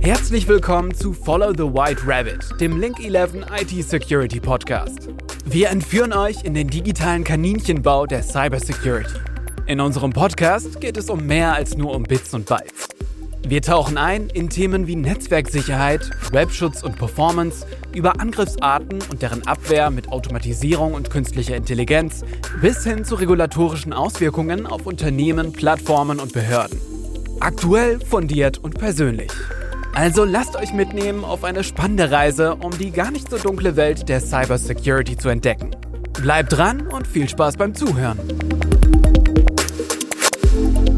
Herzlich willkommen zu Follow the White Rabbit, dem Link 11 IT Security Podcast. Wir entführen euch in den digitalen Kaninchenbau der Cybersecurity. In unserem Podcast geht es um mehr als nur um Bits und Bytes. Wir tauchen ein in Themen wie Netzwerksicherheit, Webschutz und Performance, über Angriffsarten und deren Abwehr mit Automatisierung und künstlicher Intelligenz bis hin zu regulatorischen Auswirkungen auf Unternehmen, Plattformen und Behörden. Aktuell, fundiert und persönlich. Also lasst euch mitnehmen auf eine spannende Reise, um die gar nicht so dunkle Welt der Cybersecurity zu entdecken. Bleibt dran und viel Spaß beim Zuhören.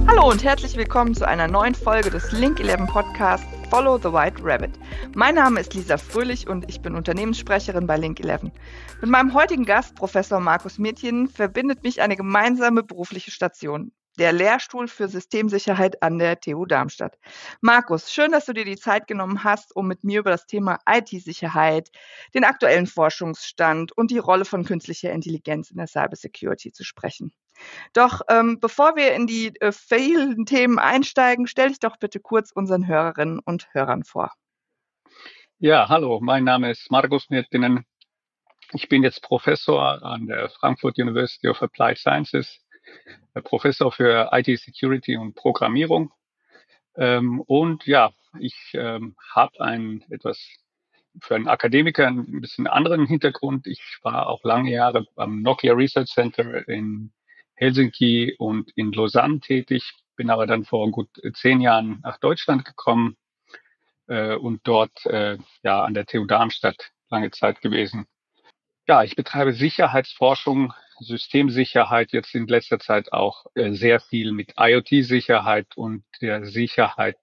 Hallo und herzlich willkommen zu einer neuen Folge des Link 11 Podcasts Follow the White Rabbit. Mein Name ist Lisa Fröhlich und ich bin Unternehmenssprecherin bei Link 11. Mit meinem heutigen Gast, Professor Markus Mädchen, verbindet mich eine gemeinsame berufliche Station der Lehrstuhl für Systemsicherheit an der TU Darmstadt. Markus, schön, dass du dir die Zeit genommen hast, um mit mir über das Thema IT-Sicherheit, den aktuellen Forschungsstand und die Rolle von künstlicher Intelligenz in der Cybersecurity zu sprechen. Doch ähm, bevor wir in die äh, vielen Themen einsteigen, stell dich doch bitte kurz unseren Hörerinnen und Hörern vor. Ja, hallo, mein Name ist Markus Mirtinen. Ich bin jetzt Professor an der Frankfurt University of Applied Sciences Professor für IT Security und Programmierung. Ähm, und ja, ich ähm, habe ein etwas für einen Akademiker ein bisschen anderen Hintergrund. Ich war auch lange Jahre am Nokia Research Center in Helsinki und in Lausanne tätig, bin aber dann vor gut zehn Jahren nach Deutschland gekommen äh, und dort äh, ja an der TU Darmstadt lange Zeit gewesen. Ja, ich betreibe Sicherheitsforschung Systemsicherheit jetzt in letzter Zeit auch äh, sehr viel mit IoT-Sicherheit und der Sicherheit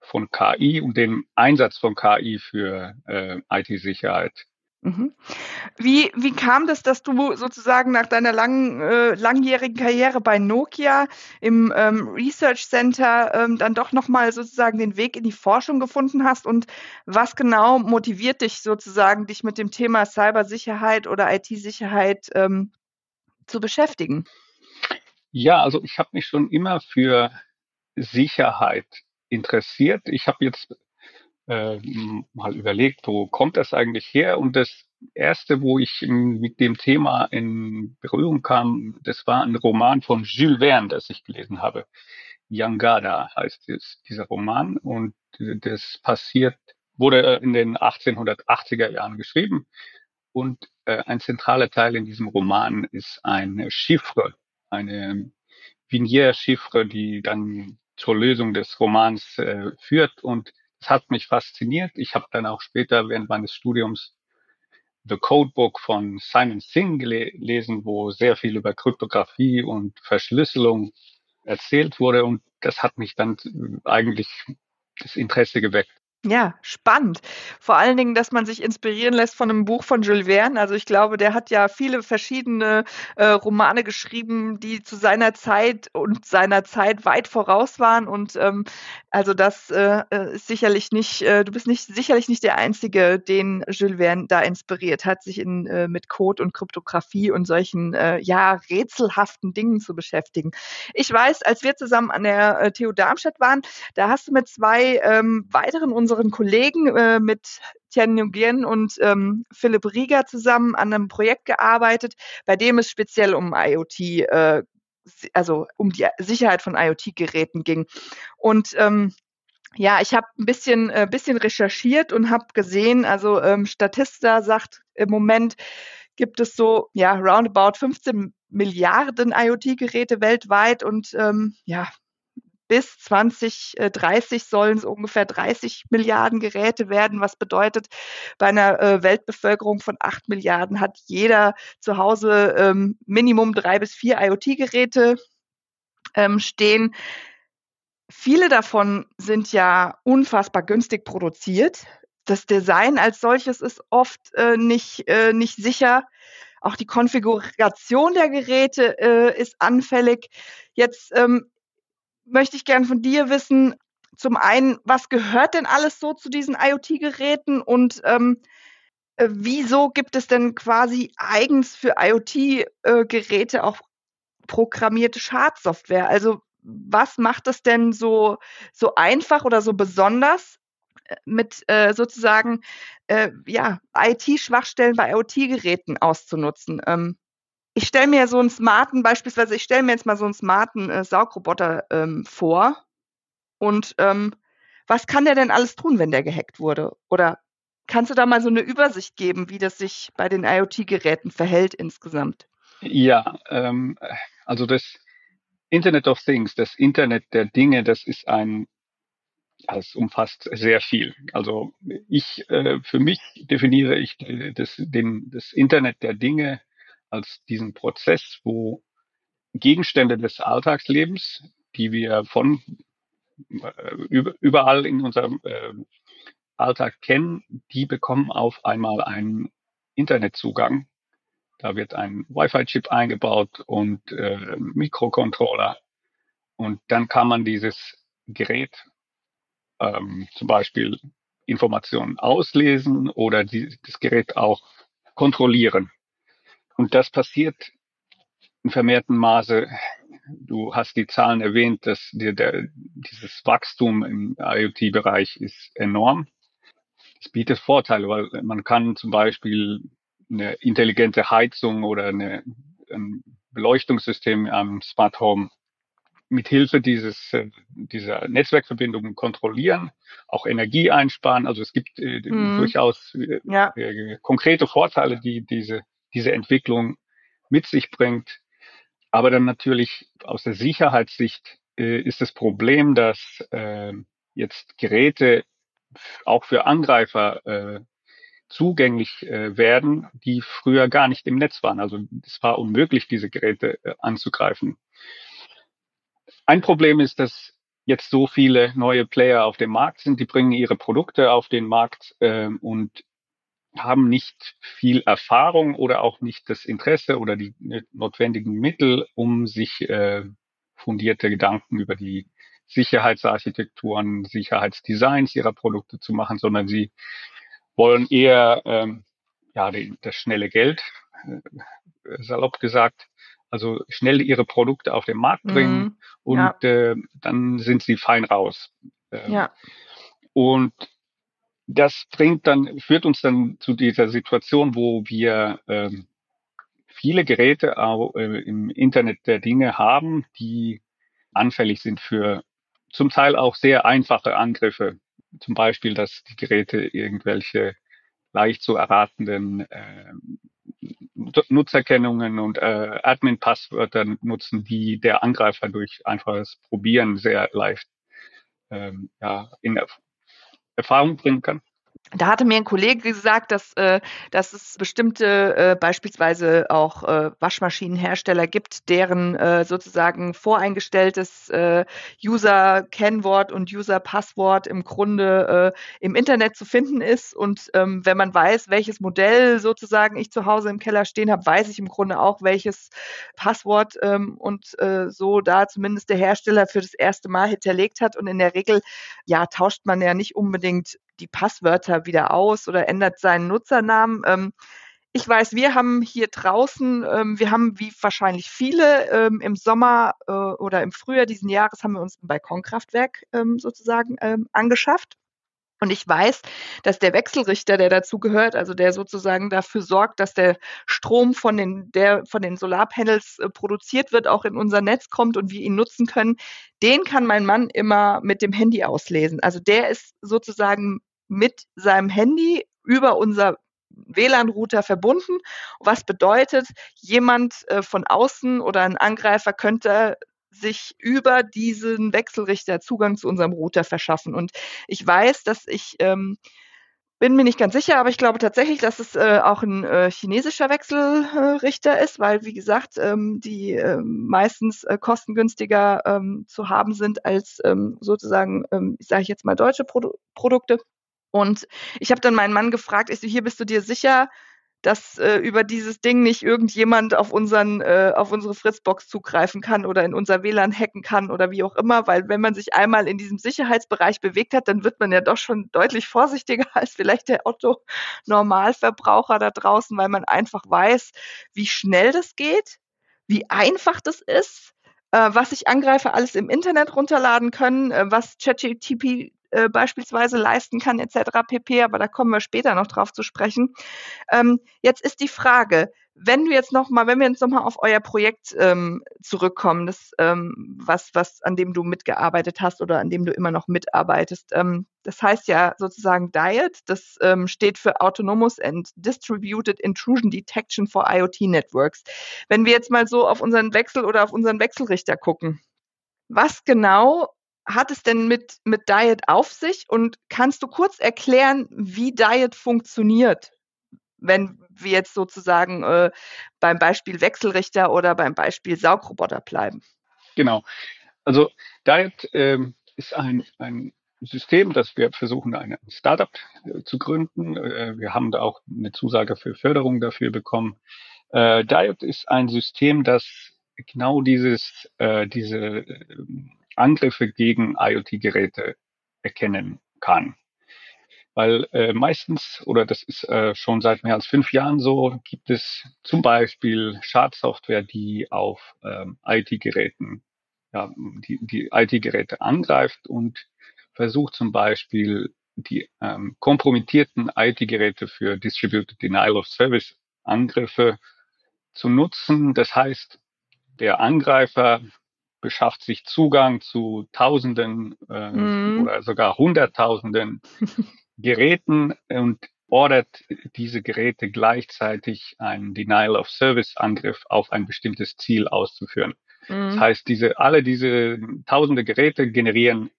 von KI und dem Einsatz von KI für äh, IT-Sicherheit. Mhm. Wie, wie kam das, dass du sozusagen nach deiner langen, äh, langjährigen Karriere bei Nokia im ähm, Research Center ähm, dann doch nochmal sozusagen den Weg in die Forschung gefunden hast? Und was genau motiviert dich sozusagen, dich mit dem Thema Cybersicherheit oder IT-Sicherheit ähm, zu beschäftigen? Ja, also ich habe mich schon immer für Sicherheit interessiert. Ich habe jetzt äh, mal überlegt, wo kommt das eigentlich her? Und das erste, wo ich mit dem Thema in Berührung kam, das war ein Roman von Jules Verne, das ich gelesen habe. Yangada heißt es, dieser Roman. Und das passiert, wurde in den 1880er Jahren geschrieben. Und äh, ein zentraler Teil in diesem Roman ist eine Chiffre, eine Vignier-Chiffre, die dann zur Lösung des Romans äh, führt. Und es hat mich fasziniert. Ich habe dann auch später während meines Studiums The Codebook von Simon Singh gelesen, wo sehr viel über Kryptographie und Verschlüsselung erzählt wurde. Und das hat mich dann eigentlich das Interesse geweckt. Ja, spannend. Vor allen Dingen, dass man sich inspirieren lässt von einem Buch von Jules Verne. Also ich glaube, der hat ja viele verschiedene äh, Romane geschrieben, die zu seiner Zeit und seiner Zeit weit voraus waren. Und ähm, also das äh, äh ist sicherlich nicht, äh, du bist nicht sicherlich nicht der Einzige, den Jules Verne da inspiriert hat, sich in, äh, mit Code und Kryptographie und solchen äh, ja rätselhaften Dingen zu beschäftigen. Ich weiß, als wir zusammen an der äh, TU Darmstadt waren, da hast du mit zwei ähm, weiteren unserer unseren Kollegen äh, mit Tian Nguyen und ähm, Philipp Rieger zusammen an einem Projekt gearbeitet, bei dem es speziell um IoT, äh, also um die Sicherheit von IoT-Geräten ging. Und ähm, ja, ich habe ein bisschen, äh, bisschen recherchiert und habe gesehen, also ähm, Statista sagt im Moment gibt es so ja roundabout 15 Milliarden IoT-Geräte weltweit und ähm, ja bis 2030 sollen es ungefähr 30 Milliarden Geräte werden, was bedeutet, bei einer äh, Weltbevölkerung von 8 Milliarden hat jeder zu Hause ähm, Minimum drei bis vier IoT-Geräte ähm, stehen. Viele davon sind ja unfassbar günstig produziert. Das Design als solches ist oft äh, nicht, äh, nicht sicher. Auch die Konfiguration der Geräte äh, ist anfällig. Jetzt ähm, möchte ich gern von dir wissen, zum einen, was gehört denn alles so zu diesen IoT-Geräten und ähm, äh, wieso gibt es denn quasi eigens für IoT-Geräte äh, auch programmierte Schadsoftware. Also was macht es denn so, so einfach oder so besonders, äh, mit äh, sozusagen äh, ja, IT-Schwachstellen bei IoT-Geräten auszunutzen? Ähm, ich stelle mir so einen smarten, beispielsweise, ich stelle mir jetzt mal so einen smarten äh, Saugroboter ähm, vor. Und ähm, was kann der denn alles tun, wenn der gehackt wurde? Oder kannst du da mal so eine Übersicht geben, wie das sich bei den IoT-Geräten verhält insgesamt? Ja, ähm, also das Internet of Things, das Internet der Dinge, das ist ein, das umfasst sehr viel. Also ich, äh, für mich definiere ich das, den, das Internet der Dinge als diesen Prozess, wo Gegenstände des Alltagslebens, die wir von äh, überall in unserem äh, Alltag kennen, die bekommen auf einmal einen Internetzugang. Da wird ein Wi-Fi-Chip eingebaut und äh, Mikrocontroller. Und dann kann man dieses Gerät ähm, zum Beispiel Informationen auslesen oder die, das Gerät auch kontrollieren. Und das passiert in vermehrten Maße. Du hast die Zahlen erwähnt, dass dir der, dieses Wachstum im IoT-Bereich ist enorm. Es bietet Vorteile, weil man kann zum Beispiel eine intelligente Heizung oder eine, ein Beleuchtungssystem am Smart Home mit Hilfe dieses, äh, dieser Netzwerkverbindungen kontrollieren, auch Energie einsparen. Also es gibt äh, mhm. durchaus äh, ja. äh, konkrete Vorteile, die diese diese Entwicklung mit sich bringt. Aber dann natürlich aus der Sicherheitssicht äh, ist das Problem, dass äh, jetzt Geräte auch für Angreifer äh, zugänglich äh, werden, die früher gar nicht im Netz waren. Also es war unmöglich, diese Geräte äh, anzugreifen. Ein Problem ist, dass jetzt so viele neue Player auf dem Markt sind, die bringen ihre Produkte auf den Markt äh, und haben nicht viel Erfahrung oder auch nicht das Interesse oder die notwendigen Mittel, um sich äh, fundierte Gedanken über die Sicherheitsarchitekturen, Sicherheitsdesigns ihrer Produkte zu machen, sondern sie wollen eher ähm, ja die, das schnelle Geld, äh, salopp gesagt, also schnell ihre Produkte auf den Markt bringen mm, und ja. äh, dann sind sie fein raus. Ähm, ja. Und das bringt dann, führt uns dann zu dieser Situation, wo wir ähm, viele Geräte auch, äh, im Internet der Dinge haben, die anfällig sind für zum Teil auch sehr einfache Angriffe. Zum Beispiel, dass die Geräte irgendwelche leicht zu erratenden äh, Nutzerkennungen und äh, Admin-Passwörter nutzen, die der Angreifer durch einfaches Probieren sehr leicht ähm, ja, in Erfahrung bringen kann. Da hatte mir ein Kollege gesagt, dass, äh, dass es bestimmte äh, beispielsweise auch äh, Waschmaschinenhersteller gibt, deren äh, sozusagen voreingestelltes äh, User-Kennwort und User-Passwort im Grunde äh, im Internet zu finden ist. Und ähm, wenn man weiß, welches Modell sozusagen ich zu Hause im Keller stehen habe, weiß ich im Grunde auch, welches Passwort ähm, und äh, so da zumindest der Hersteller für das erste Mal hinterlegt hat. Und in der Regel, ja, tauscht man ja nicht unbedingt die Passwörter wieder aus oder ändert seinen Nutzernamen. Ähm, ich weiß, wir haben hier draußen, ähm, wir haben wie wahrscheinlich viele ähm, im Sommer äh, oder im Frühjahr diesen Jahres haben wir uns ein Balkonkraftwerk ähm, sozusagen ähm, angeschafft. Und ich weiß, dass der Wechselrichter, der dazu gehört, also der sozusagen dafür sorgt, dass der Strom von den, der von den Solarpanels äh, produziert wird, auch in unser Netz kommt und wir ihn nutzen können, den kann mein Mann immer mit dem Handy auslesen. Also der ist sozusagen mit seinem Handy über unser WLAN-Router verbunden, was bedeutet, jemand äh, von außen oder ein Angreifer könnte sich über diesen Wechselrichter Zugang zu unserem Router verschaffen. Und ich weiß, dass ich ähm, bin mir nicht ganz sicher, aber ich glaube tatsächlich, dass es äh, auch ein äh, chinesischer Wechselrichter ist, weil, wie gesagt, ähm, die äh, meistens kostengünstiger ähm, zu haben sind als ähm, sozusagen, ähm, sage ich jetzt mal, deutsche Produ Produkte. Und ich habe dann meinen Mann gefragt, ich so, hier bist du dir sicher, dass äh, über dieses Ding nicht irgendjemand auf unseren äh, auf unsere Fritzbox zugreifen kann oder in unser WLAN hacken kann oder wie auch immer, weil wenn man sich einmal in diesem Sicherheitsbereich bewegt hat, dann wird man ja doch schon deutlich vorsichtiger als vielleicht der Otto Normalverbraucher da draußen, weil man einfach weiß, wie schnell das geht, wie einfach das ist, äh, was sich Angreifer alles im Internet runterladen können, äh, was ChatGTP äh, beispielsweise leisten kann, etc. pp. Aber da kommen wir später noch drauf zu sprechen. Ähm, jetzt ist die Frage, wenn du jetzt noch wenn wir jetzt noch mal auf euer Projekt ähm, zurückkommen, das ähm, was was an dem du mitgearbeitet hast oder an dem du immer noch mitarbeitest, ähm, das heißt ja sozusagen DIET, das ähm, steht für Autonomous and Distributed Intrusion Detection for IoT Networks. Wenn wir jetzt mal so auf unseren Wechsel oder auf unseren Wechselrichter gucken, was genau hat es denn mit, mit Diet auf sich und kannst du kurz erklären, wie Diet funktioniert? wenn wir jetzt sozusagen äh, beim Beispiel Wechselrichter oder beim Beispiel Saugroboter bleiben. Genau. Also Diet ähm, ist ein, ein System, das wir versuchen, ein Startup äh, zu gründen. Äh, wir haben da auch eine Zusage für Förderung dafür bekommen. Äh, Diet ist ein System, das genau dieses, äh, diese äh, Angriffe gegen IoT-Geräte erkennen kann. Weil äh, meistens, oder das ist äh, schon seit mehr als fünf Jahren so, gibt es zum Beispiel Schadsoftware, die auf ähm, IT-Geräten, ja, die, die IT-Geräte angreift und versucht zum Beispiel die ähm, kompromittierten IT-Geräte für Distributed Denial of Service Angriffe zu nutzen. Das heißt, der Angreifer beschafft sich Zugang zu Tausenden äh, mm. oder sogar Hunderttausenden Geräten und ordert diese Geräte gleichzeitig einen Denial of Service Angriff auf ein bestimmtes Ziel auszuführen. Mhm. Das heißt, diese, alle diese tausende Geräte generieren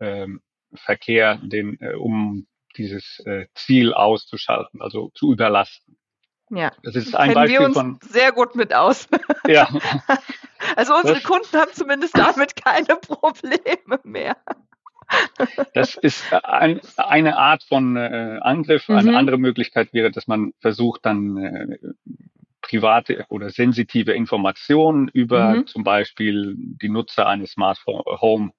ähm, Verkehr, den, äh, um dieses äh, Ziel auszuschalten, also zu überlasten. Ja, das ist ein Beispiel wir uns von sehr gut mit aus. Ja. Also unsere das, Kunden haben zumindest damit keine Probleme mehr. Das ist ein, eine Art von äh, Angriff. Eine mhm. andere Möglichkeit wäre, dass man versucht, dann äh, private oder sensitive Informationen über mhm. zum Beispiel die Nutzer eines Smart Home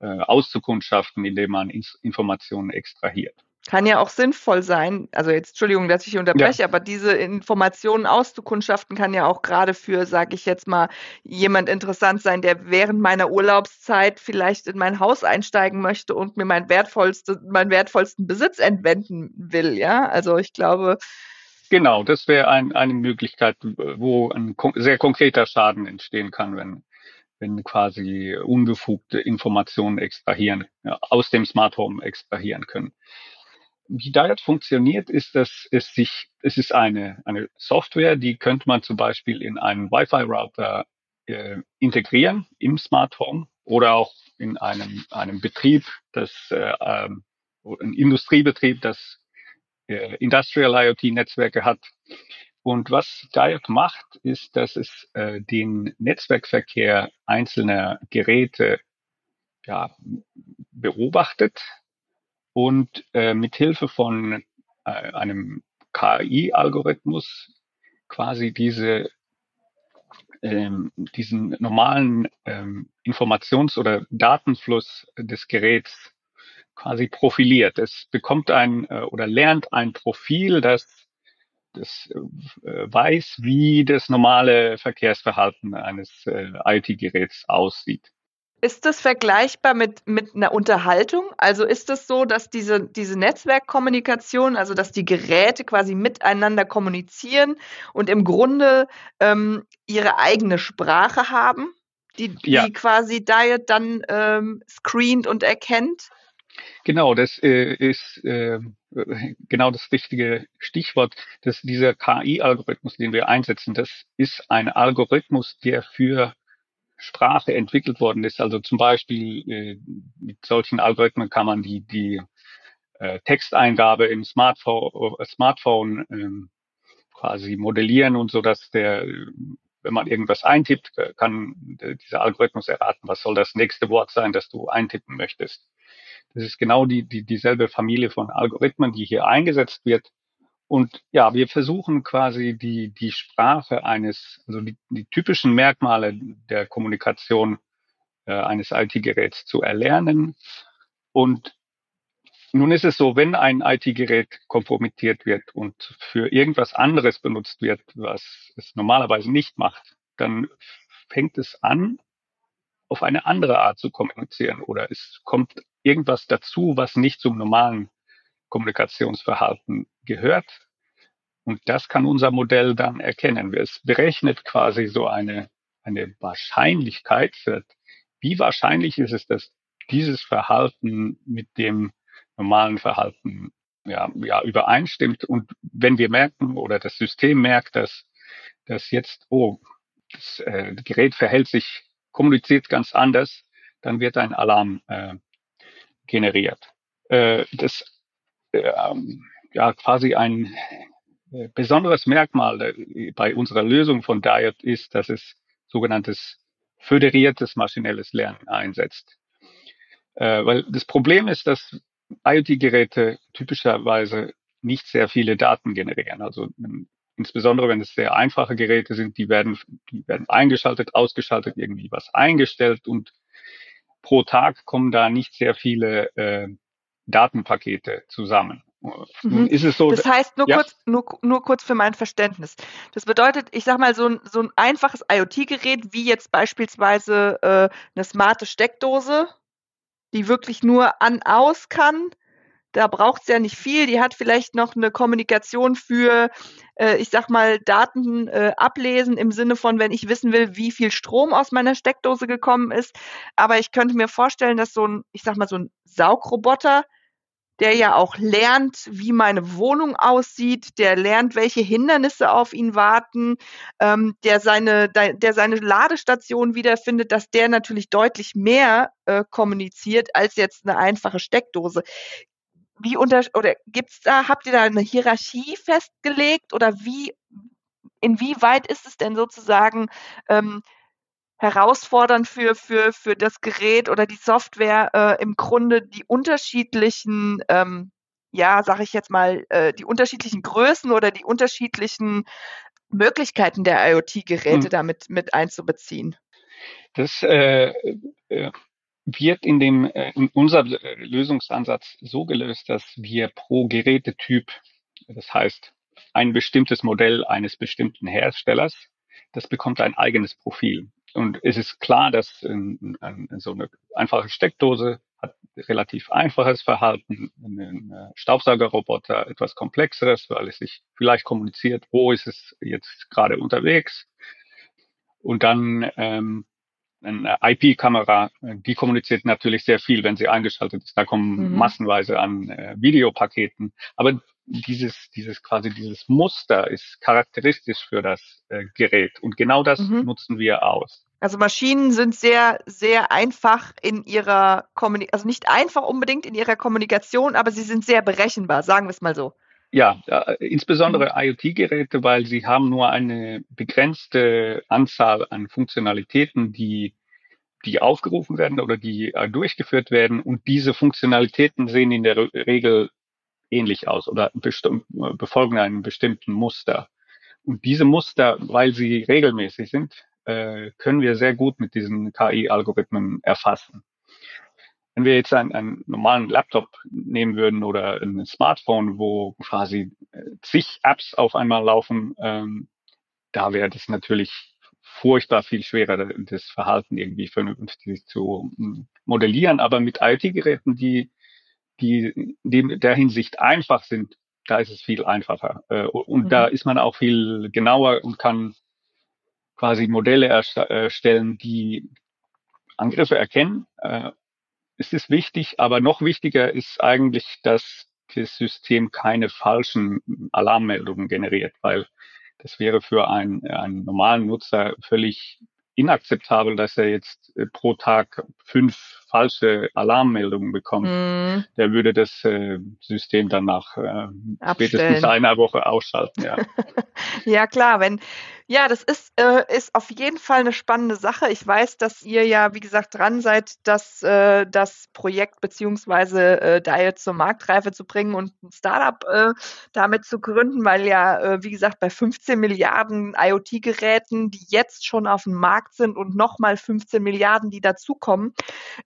äh, auszukundschaften, indem man Informationen extrahiert. Kann ja auch sinnvoll sein. Also jetzt, Entschuldigung, dass ich unterbreche, ja. aber diese Informationen auszukundschaften kann ja auch gerade für, sage ich jetzt mal, jemand interessant sein, der während meiner Urlaubszeit vielleicht in mein Haus einsteigen möchte und mir mein wertvollste, meinen wertvollsten Besitz entwenden will. Ja, also ich glaube. Genau, das wäre ein, eine Möglichkeit, wo ein sehr konkreter Schaden entstehen kann, wenn wenn quasi unbefugte Informationen extrahieren, ja, aus dem Smart Home extrahieren können wie Diet funktioniert, ist, dass es sich, es ist eine, eine Software, die könnte man zum Beispiel in einen Wi-Fi-Router äh, integrieren im Smart Home oder auch in einem, einem Betrieb, das, äh, ähm, ein Industriebetrieb, das äh, Industrial IoT-Netzwerke hat. Und was Diet macht, ist, dass es äh, den Netzwerkverkehr einzelner Geräte ja, beobachtet und äh, mit Hilfe von äh, einem KI-Algorithmus quasi diese ähm, diesen normalen ähm, Informations- oder Datenfluss des Geräts quasi profiliert. Es bekommt ein äh, oder lernt ein Profil, das das äh, weiß, wie das normale Verkehrsverhalten eines äh, IT-Geräts aussieht. Ist das vergleichbar mit, mit einer Unterhaltung? Also ist es das so, dass diese, diese Netzwerkkommunikation, also dass die Geräte quasi miteinander kommunizieren und im Grunde ähm, ihre eigene Sprache haben, die, ja. die quasi Diet dann ähm, screent und erkennt? Genau, das äh, ist äh, genau das richtige Stichwort. Dass dieser KI-Algorithmus, den wir einsetzen, das ist ein Algorithmus, der für Sprache entwickelt worden ist. Also zum Beispiel äh, mit solchen Algorithmen kann man die, die äh, Texteingabe im Smartphone, äh, Smartphone ähm, quasi modellieren und so, dass der, wenn man irgendwas eintippt, äh, kann dieser Algorithmus erraten, was soll das nächste Wort sein, das du eintippen möchtest. Das ist genau die, die, dieselbe Familie von Algorithmen, die hier eingesetzt wird. Und ja, wir versuchen quasi die, die Sprache eines, also die, die typischen Merkmale der Kommunikation äh, eines IT-Geräts zu erlernen. Und nun ist es so, wenn ein IT-Gerät kompromittiert wird und für irgendwas anderes benutzt wird, was es normalerweise nicht macht, dann fängt es an, auf eine andere Art zu kommunizieren oder es kommt irgendwas dazu, was nicht zum normalen Kommunikationsverhalten gehört. Und das kann unser Modell dann erkennen. Es berechnet quasi so eine, eine Wahrscheinlichkeit, wie wahrscheinlich ist es, dass dieses Verhalten mit dem normalen Verhalten ja, ja, übereinstimmt. Und wenn wir merken oder das System merkt, dass, dass jetzt, oh, das äh, Gerät verhält sich, kommuniziert ganz anders, dann wird ein Alarm äh, generiert. Äh, das ja quasi ein äh, besonderes Merkmal äh, bei unserer Lösung von Diet ist, dass es sogenanntes föderiertes maschinelles Lernen einsetzt. Äh, weil das Problem ist, dass IoT-Geräte typischerweise nicht sehr viele Daten generieren. Also ähm, insbesondere wenn es sehr einfache Geräte sind, die werden, die werden eingeschaltet, ausgeschaltet, irgendwie was eingestellt und pro Tag kommen da nicht sehr viele äh, Datenpakete zusammen. Mhm. Ist es so, das heißt, nur, ja. kurz, nur, nur kurz für mein Verständnis. Das bedeutet, ich sag mal, so ein, so ein einfaches IoT-Gerät, wie jetzt beispielsweise äh, eine smarte Steckdose, die wirklich nur an-aus kann. Da braucht es ja nicht viel. Die hat vielleicht noch eine Kommunikation für, äh, ich sag mal, Daten äh, ablesen im Sinne von, wenn ich wissen will, wie viel Strom aus meiner Steckdose gekommen ist. Aber ich könnte mir vorstellen, dass so ein, ich sag mal, so ein Saugroboter, der ja auch lernt, wie meine Wohnung aussieht, der lernt, welche Hindernisse auf ihn warten, ähm, der seine, der seine Ladestation wiederfindet, dass der natürlich deutlich mehr äh, kommuniziert als jetzt eine einfache Steckdose. Wie unter oder gibt's da, habt ihr da eine Hierarchie festgelegt oder wie, inwieweit ist es denn sozusagen ähm, herausfordernd für, für, für das Gerät oder die Software äh, im Grunde die unterschiedlichen, ähm, ja, sag ich jetzt mal, äh, die unterschiedlichen Größen oder die unterschiedlichen Möglichkeiten der IoT-Geräte hm. damit mit einzubeziehen. Das äh, äh, wird in dem äh, in unserem Lösungsansatz so gelöst, dass wir pro Gerätetyp, das heißt ein bestimmtes Modell eines bestimmten Herstellers, das bekommt ein eigenes Profil. Und es ist klar, dass in, in, so eine einfache Steckdose hat relativ einfaches Verhalten, ein Staubsaugerroboter etwas komplexeres, weil es sich vielleicht kommuniziert, wo ist es jetzt gerade unterwegs. Und dann ähm, eine IP-Kamera, die kommuniziert natürlich sehr viel, wenn sie eingeschaltet ist. Da kommen mhm. massenweise an äh, Videopaketen. Aber dieses, dieses quasi dieses Muster ist charakteristisch für das äh, Gerät. Und genau das mhm. nutzen wir aus. Also Maschinen sind sehr, sehr einfach in ihrer Kommunikation, also nicht einfach unbedingt in ihrer Kommunikation, aber sie sind sehr berechenbar, sagen wir es mal so. Ja, äh, insbesondere. IoT-Geräte, weil sie haben nur eine begrenzte Anzahl an Funktionalitäten, die, die aufgerufen werden oder die äh, durchgeführt werden. Und diese Funktionalitäten sehen in der Regel ähnlich aus oder befolgen einen bestimmten Muster. Und diese Muster, weil sie regelmäßig sind, äh, können wir sehr gut mit diesen KI-Algorithmen erfassen. Wenn wir jetzt einen, einen normalen Laptop nehmen würden oder ein Smartphone, wo quasi äh, zig Apps auf einmal laufen, ähm, da wäre das natürlich furchtbar viel schwerer, das Verhalten irgendwie vernünftig zu hm, modellieren. Aber mit IT-Geräten, die, die in der Hinsicht einfach sind, da ist es viel einfacher. Äh, und mhm. da ist man auch viel genauer und kann quasi Modelle erstellen, die Angriffe erkennen äh, es ist wichtig, aber noch wichtiger ist eigentlich, dass das System keine falschen Alarmmeldungen generiert, weil das wäre für einen, einen normalen Nutzer völlig inakzeptabel, dass er jetzt äh, pro Tag fünf falsche Alarmmeldungen bekommt. Mm. Der würde das äh, System dann nach äh, spätestens einer Woche ausschalten. Ja. ja, klar, wenn ja, das ist, äh, ist auf jeden Fall eine spannende Sache. Ich weiß, dass ihr ja, wie gesagt, dran seid, das, äh, das Projekt beziehungsweise äh, Diet zur Marktreife zu bringen und ein Startup äh, damit zu gründen, weil ja, äh, wie gesagt, bei 15 Milliarden IoT-Geräten, die jetzt schon auf dem Markt sind und nochmal 15 Milliarden, die dazukommen,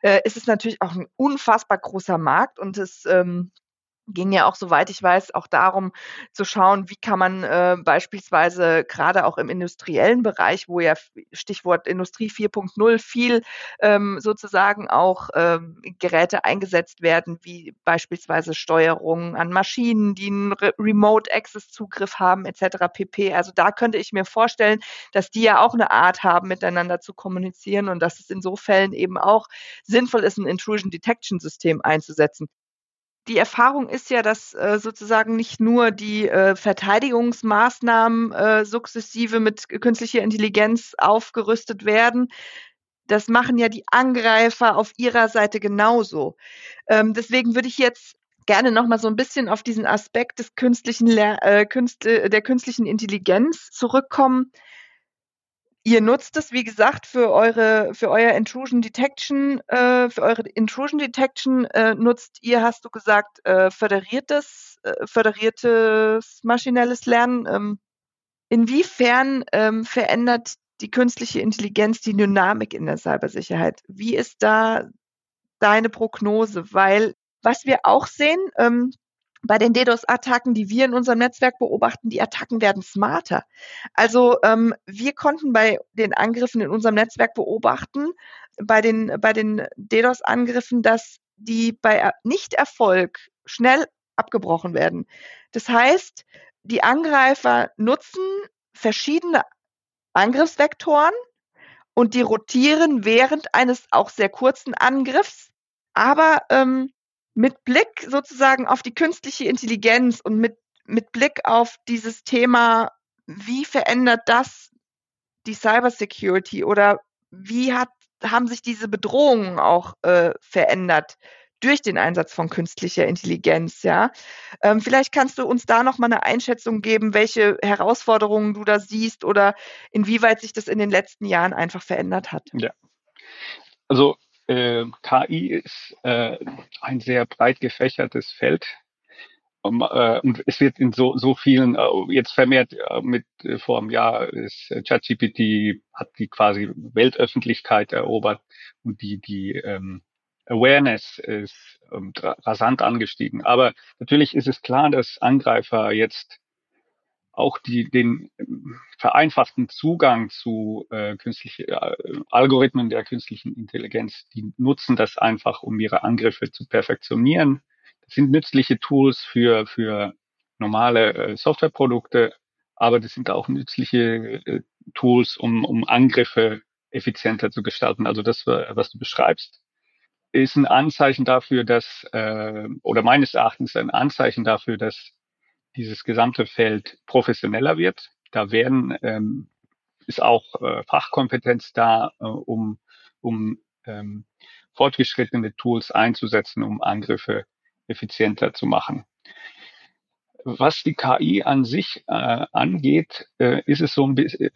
äh, ist es natürlich auch ein unfassbar großer Markt und es ähm, ging ja auch, soweit ich weiß, auch darum zu schauen, wie kann man äh, beispielsweise gerade auch im industriellen Bereich, wo ja Stichwort Industrie 4.0 viel ähm, sozusagen auch ähm, Geräte eingesetzt werden, wie beispielsweise Steuerung an Maschinen, die einen Re Remote Access Zugriff haben etc. pp. Also da könnte ich mir vorstellen, dass die ja auch eine Art haben, miteinander zu kommunizieren und dass es in so Fällen eben auch sinnvoll ist, ein Intrusion Detection System einzusetzen die Erfahrung ist ja, dass äh, sozusagen nicht nur die äh, Verteidigungsmaßnahmen äh, sukzessive mit künstlicher Intelligenz aufgerüstet werden. Das machen ja die Angreifer auf ihrer Seite genauso. Ähm, deswegen würde ich jetzt gerne noch mal so ein bisschen auf diesen Aspekt des künstlichen Lehr äh, Künste, der künstlichen Intelligenz zurückkommen. Ihr nutzt es, wie gesagt, für eure, für euer Intrusion Detection, äh, für eure Intrusion Detection äh, nutzt ihr, hast du gesagt, äh, föderiertes, äh, föderiertes maschinelles Lernen. Ähm, inwiefern ähm, verändert die künstliche Intelligenz die Dynamik in der Cybersicherheit? Wie ist da deine Prognose? Weil was wir auch sehen, ähm, bei den DDoS-Attacken, die wir in unserem Netzwerk beobachten, die Attacken werden smarter. Also ähm, wir konnten bei den Angriffen in unserem Netzwerk beobachten, bei den, bei den DDoS-Angriffen, dass die bei Nichterfolg schnell abgebrochen werden. Das heißt, die Angreifer nutzen verschiedene Angriffsvektoren und die rotieren während eines auch sehr kurzen Angriffs. Aber ähm, mit Blick sozusagen auf die künstliche Intelligenz und mit, mit Blick auf dieses Thema, wie verändert das die Cybersecurity oder wie hat, haben sich diese Bedrohungen auch äh, verändert durch den Einsatz von künstlicher Intelligenz, ja. Ähm, vielleicht kannst du uns da noch mal eine Einschätzung geben, welche Herausforderungen du da siehst oder inwieweit sich das in den letzten Jahren einfach verändert hat. Ja. Also äh, KI ist äh, ein sehr breit gefächertes Feld. Um, äh, und es wird in so, so vielen, äh, jetzt vermehrt äh, mit äh, vor einem Jahr ist ChatGPT hat die quasi Weltöffentlichkeit erobert und die, die ähm, Awareness ist ähm, rasant angestiegen. Aber natürlich ist es klar, dass Angreifer jetzt auch die, den ähm, vereinfachten Zugang zu äh, künstliche äh, Algorithmen der künstlichen Intelligenz, die nutzen das einfach, um ihre Angriffe zu perfektionieren. Das sind nützliche Tools für, für normale äh, Softwareprodukte, aber das sind auch nützliche äh, Tools, um, um Angriffe effizienter zu gestalten. Also das, was du beschreibst, ist ein Anzeichen dafür, dass, äh, oder meines Erachtens ein Anzeichen dafür, dass dieses gesamte Feld professioneller wird. Da werden ähm, ist auch äh, Fachkompetenz da, äh, um, um ähm, fortgeschrittene Tools einzusetzen, um Angriffe effizienter zu machen. Was die KI an sich äh, angeht, äh, ist es so ein äh,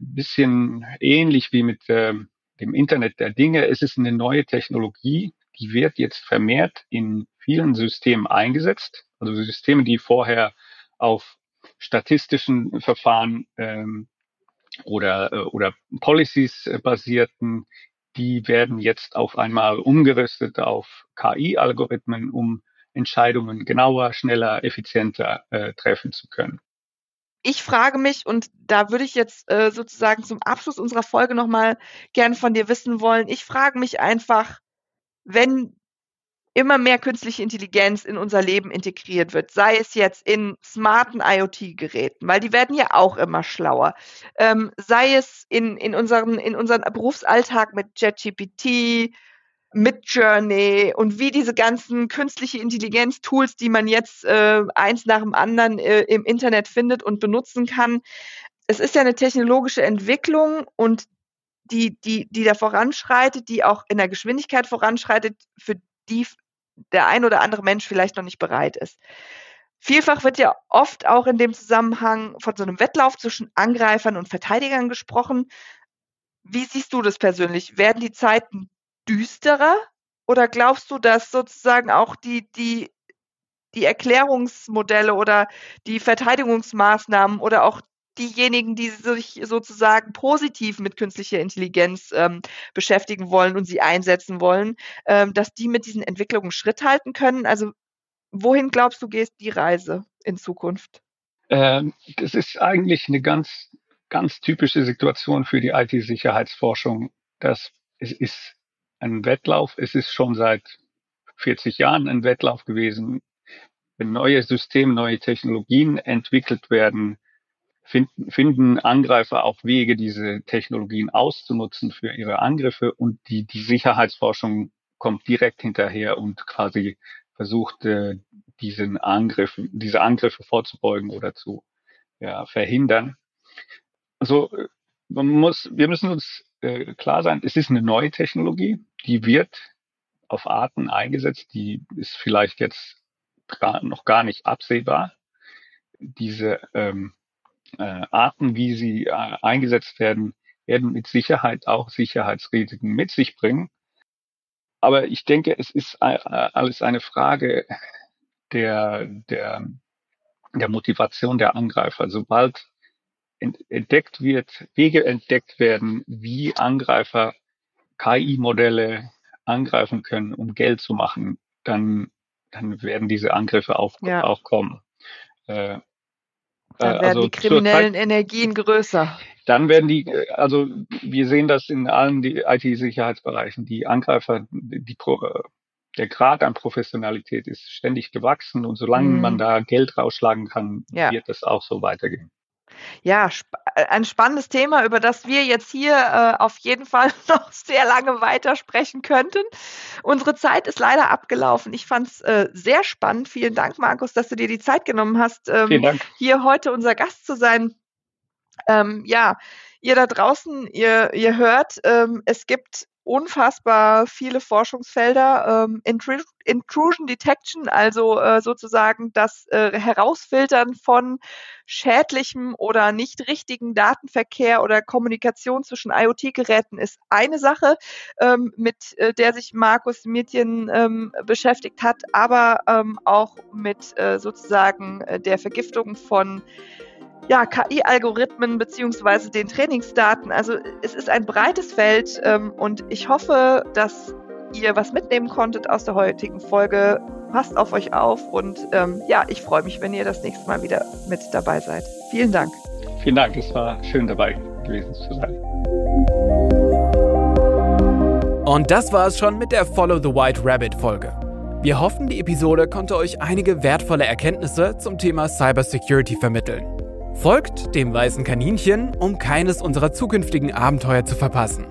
bisschen ähnlich wie mit äh, dem Internet der Dinge. Es ist eine neue Technologie, die wird jetzt vermehrt in vielen Systemen eingesetzt. Also Systeme, die vorher auf statistischen Verfahren ähm, oder, äh, oder Policies äh, basierten, die werden jetzt auf einmal umgerüstet auf KI-Algorithmen, um Entscheidungen genauer, schneller, effizienter äh, treffen zu können. Ich frage mich, und da würde ich jetzt äh, sozusagen zum Abschluss unserer Folge nochmal gern von dir wissen wollen, ich frage mich einfach, wenn immer mehr künstliche Intelligenz in unser Leben integriert wird, sei es jetzt in smarten IoT-Geräten, weil die werden ja auch immer schlauer, ähm, sei es in, in, unseren, in unseren Berufsalltag mit ChatGPT, mit Journey und wie diese ganzen künstliche Intelligenz-Tools, die man jetzt äh, eins nach dem anderen äh, im Internet findet und benutzen kann. Es ist ja eine technologische Entwicklung und die, die, die da voranschreitet, die auch in der Geschwindigkeit voranschreitet, für die der ein oder andere Mensch vielleicht noch nicht bereit ist. Vielfach wird ja oft auch in dem Zusammenhang von so einem Wettlauf zwischen Angreifern und Verteidigern gesprochen. Wie siehst du das persönlich? Werden die Zeiten düsterer oder glaubst du, dass sozusagen auch die, die, die Erklärungsmodelle oder die Verteidigungsmaßnahmen oder auch diejenigen, die sich sozusagen positiv mit künstlicher Intelligenz ähm, beschäftigen wollen und sie einsetzen wollen, ähm, dass die mit diesen Entwicklungen Schritt halten können? Also wohin glaubst du, gehst die Reise in Zukunft? Ähm, das ist eigentlich eine ganz, ganz typische Situation für die IT-Sicherheitsforschung. Das es ist ein Wettlauf. Es ist schon seit 40 Jahren ein Wettlauf gewesen. Wenn neue Systeme, neue Technologien entwickelt werden, finden, finden Angreifer auch Wege, diese Technologien auszunutzen für ihre Angriffe und die, die Sicherheitsforschung kommt direkt hinterher und quasi versucht, äh, diesen Angriff, diese Angriffe vorzubeugen oder zu ja, verhindern. Also man muss, wir müssen uns äh, klar sein, es ist eine neue Technologie, die wird auf Arten eingesetzt, die ist vielleicht jetzt noch gar nicht absehbar. Diese ähm, äh, Arten, wie sie äh, eingesetzt werden, werden mit Sicherheit auch Sicherheitsrisiken mit sich bringen. Aber ich denke, es ist äh, alles eine Frage der, der, der Motivation der Angreifer. Sobald entdeckt wird, Wege entdeckt werden, wie Angreifer KI-Modelle angreifen können, um Geld zu machen, dann, dann werden diese Angriffe auch, ja. auch kommen. Äh, dann äh, werden also die kriminellen Zeit, Energien größer. Dann werden die, äh, also wir sehen das in allen IT-Sicherheitsbereichen, die Angreifer, die, Pro, äh, der Grad an Professionalität ist ständig gewachsen und solange mhm. man da Geld rausschlagen kann, ja. wird das auch so weitergehen. Ja, sp ein spannendes Thema, über das wir jetzt hier äh, auf jeden Fall noch sehr lange weitersprechen könnten. Unsere Zeit ist leider abgelaufen. Ich fand es äh, sehr spannend. Vielen Dank, Markus, dass du dir die Zeit genommen hast, ähm, hier heute unser Gast zu sein. Ähm, ja, ihr da draußen, ihr, ihr hört, ähm, es gibt unfassbar viele Forschungsfelder. Ähm, Intrusion Detection, also äh, sozusagen das äh, Herausfiltern von schädlichem oder nicht richtigen Datenverkehr oder Kommunikation zwischen IoT-Geräten ist eine Sache, ähm, mit äh, der sich Markus Mietjen ähm, beschäftigt hat, aber ähm, auch mit äh, sozusagen äh, der Vergiftung von ja, KI-Algorithmen beziehungsweise den Trainingsdaten. Also es ist ein breites Feld ähm, und ich hoffe, dass ihr was mitnehmen konntet aus der heutigen Folge. Passt auf euch auf und ähm, ja, ich freue mich, wenn ihr das nächste Mal wieder mit dabei seid. Vielen Dank. Vielen Dank, es war schön dabei gewesen zu sein. Und das war es schon mit der Follow the White Rabbit Folge. Wir hoffen, die Episode konnte euch einige wertvolle Erkenntnisse zum Thema Cybersecurity vermitteln. Folgt dem weißen Kaninchen, um keines unserer zukünftigen Abenteuer zu verpassen.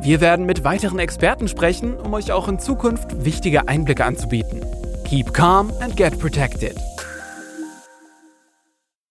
Wir werden mit weiteren Experten sprechen, um euch auch in Zukunft wichtige Einblicke anzubieten. Keep calm and get protected.